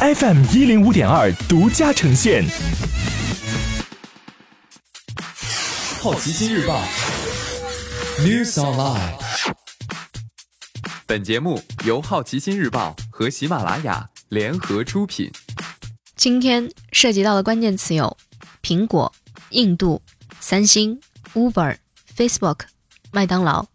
FM 一零五点二独家呈现。好奇心日报，News Online。本节目由好奇心日报和喜马拉雅联合出品。今天涉及到的关键词有：苹果、印度、三星、Uber、Facebook、麦当劳。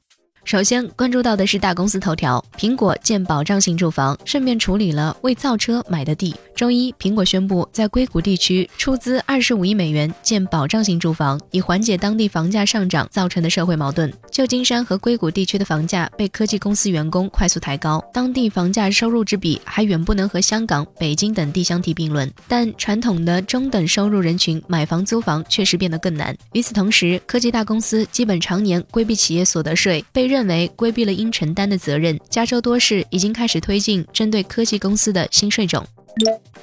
首先关注到的是大公司头条：苹果建保障性住房，顺便处理了为造车买的地。周一，苹果宣布在硅谷地区出资二十五亿美元建保障性住房，以缓解当地房价上涨造成的社会矛盾。旧金山和硅谷地区的房价被科技公司员工快速抬高，当地房价收入之比还远不能和香港、北京等地相提并论。但传统的中等收入人群买房租房确实变得更难。与此同时，科技大公司基本常年规避企业所得税，被认为规避了应承担的责任。加州多市已经开始推进针对科技公司的新税种。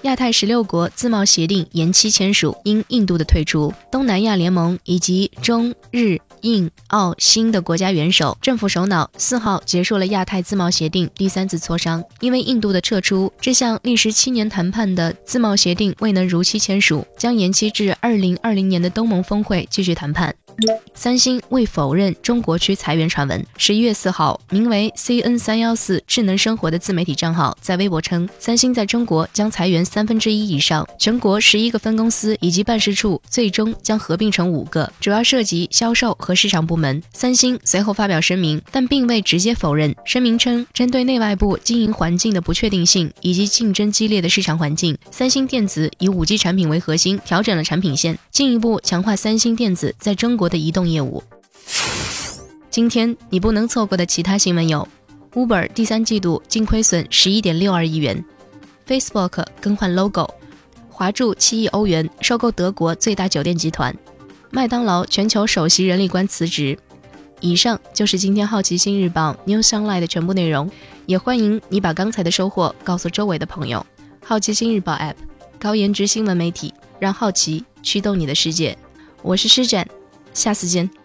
亚太十六国自贸协定延期签署，因印度的退出。东南亚联盟以及中日印澳新的国家元首、政府首脑四号结束了亚太自贸协定第三次磋商。因为印度的撤出，这项历时七年谈判的自贸协定未能如期签署，将延期至二零二零年的东盟峰会继续谈判。三星未否认中国区裁员传闻。十一月四号，名为 CN 三幺四智能生活的自媒体账号在微博称，三星在中国将裁员三分之一以上，全国十一个分公司以及办事处最终将合并成五个，主要涉及销售和市场部门。三星随后发表声明，但并未直接否认。声明称，针对内外部经营环境的不确定性以及竞争激烈的市场环境，三星电子以五 G 产品为核心，调整了产品线，进一步强化三星电子在中国。的移动业务。今天你不能错过的其他新闻有：Uber 第三季度净亏损十一点六二亿元；Facebook 更换 logo；华住七亿欧元收购德国最大酒店集团；麦当劳全球首席人力官辞职。以上就是今天好奇心日报 New Sunlight 的全部内容。也欢迎你把刚才的收获告诉周围的朋友。好奇心日报 App，高颜值新闻媒体，让好奇驱动你的世界。我是施展。下次见。